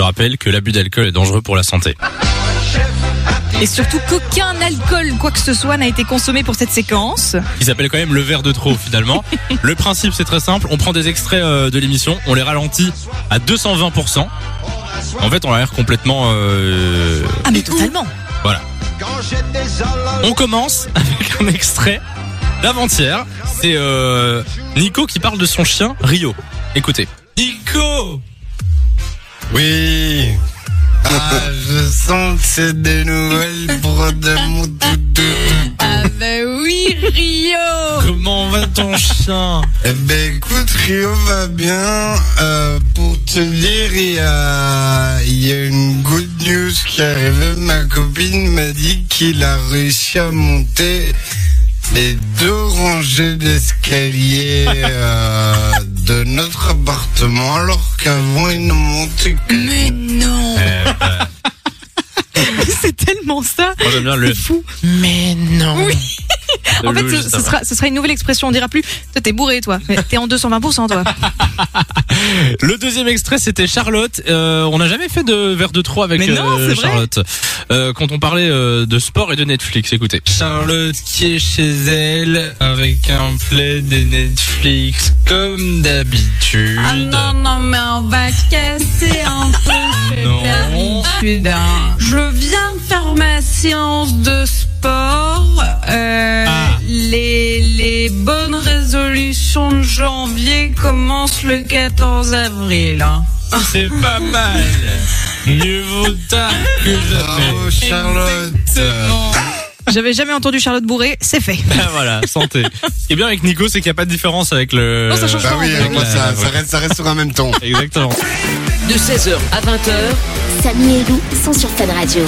Je rappelle que l'abus d'alcool est dangereux pour la santé. Et surtout qu'aucun alcool, quoi que ce soit, n'a été consommé pour cette séquence. Qui s'appelle quand même le verre de trop finalement. le principe c'est très simple, on prend des extraits euh, de l'émission, on les ralentit à 220%. En fait on a l'air complètement... euh, Ah mais totalement. Voilà. On commence avec un extrait d'avant-hier. C'est euh, Nico qui parle de son chien Rio. Écoutez. Nico Oui. Ah, je sens que c'est des nouvelles pour de mon toutou. Ah bah oui, Rio Comment va ton chien? Eh ben écoute, Rio va bien. Euh, pour te dire, il y a, il y a une good news qui est arrivée. Ma copine m'a dit qu'il a réussi à monter les deux rangées d'escalier euh, de notre appartement alors qu'avant il ne montait que Mais non Eh, bah, C'est tellement ça Moi j'aime bien le... C'est fou Mais non Oui. En fait, ce, sera, ce sera une nouvelle expression. On dira plus Toi, t'es bourré, toi. Mais T'es en 220%, toi. Le deuxième extrait, c'était Charlotte. Euh, on n'a jamais fait de verre de trop avec Mais non, euh. Charlotte. Euh, quand on parlait euh, de sport et de Netflix, écoutez. Charlotte qui est chez elle avec un plaid et Netflix comme d'habitude. Ah non, non, mais on va casser un peu Non. hein. Je viens de faire ma séance de sport. Euh, Ah. les, les bonnes résolutions de janvier commencent le 14 avril. hein. C'est pas mal. Mieux vaut tard que jamais. Bravo Charlotte. Exactement. J'avais jamais entendu Charlotte bourré. C'est fait. Ah, voilà, santé. Ce qui est bien avec Nico, c'est qu'il n'y a pas de différence avec le. Non, ça change Bah oui, avec moi, la- ça, ça reste, ça reste sur un même ton. Exactement. De 16h à 20h, Samy et Lou sont sur Fan Radio.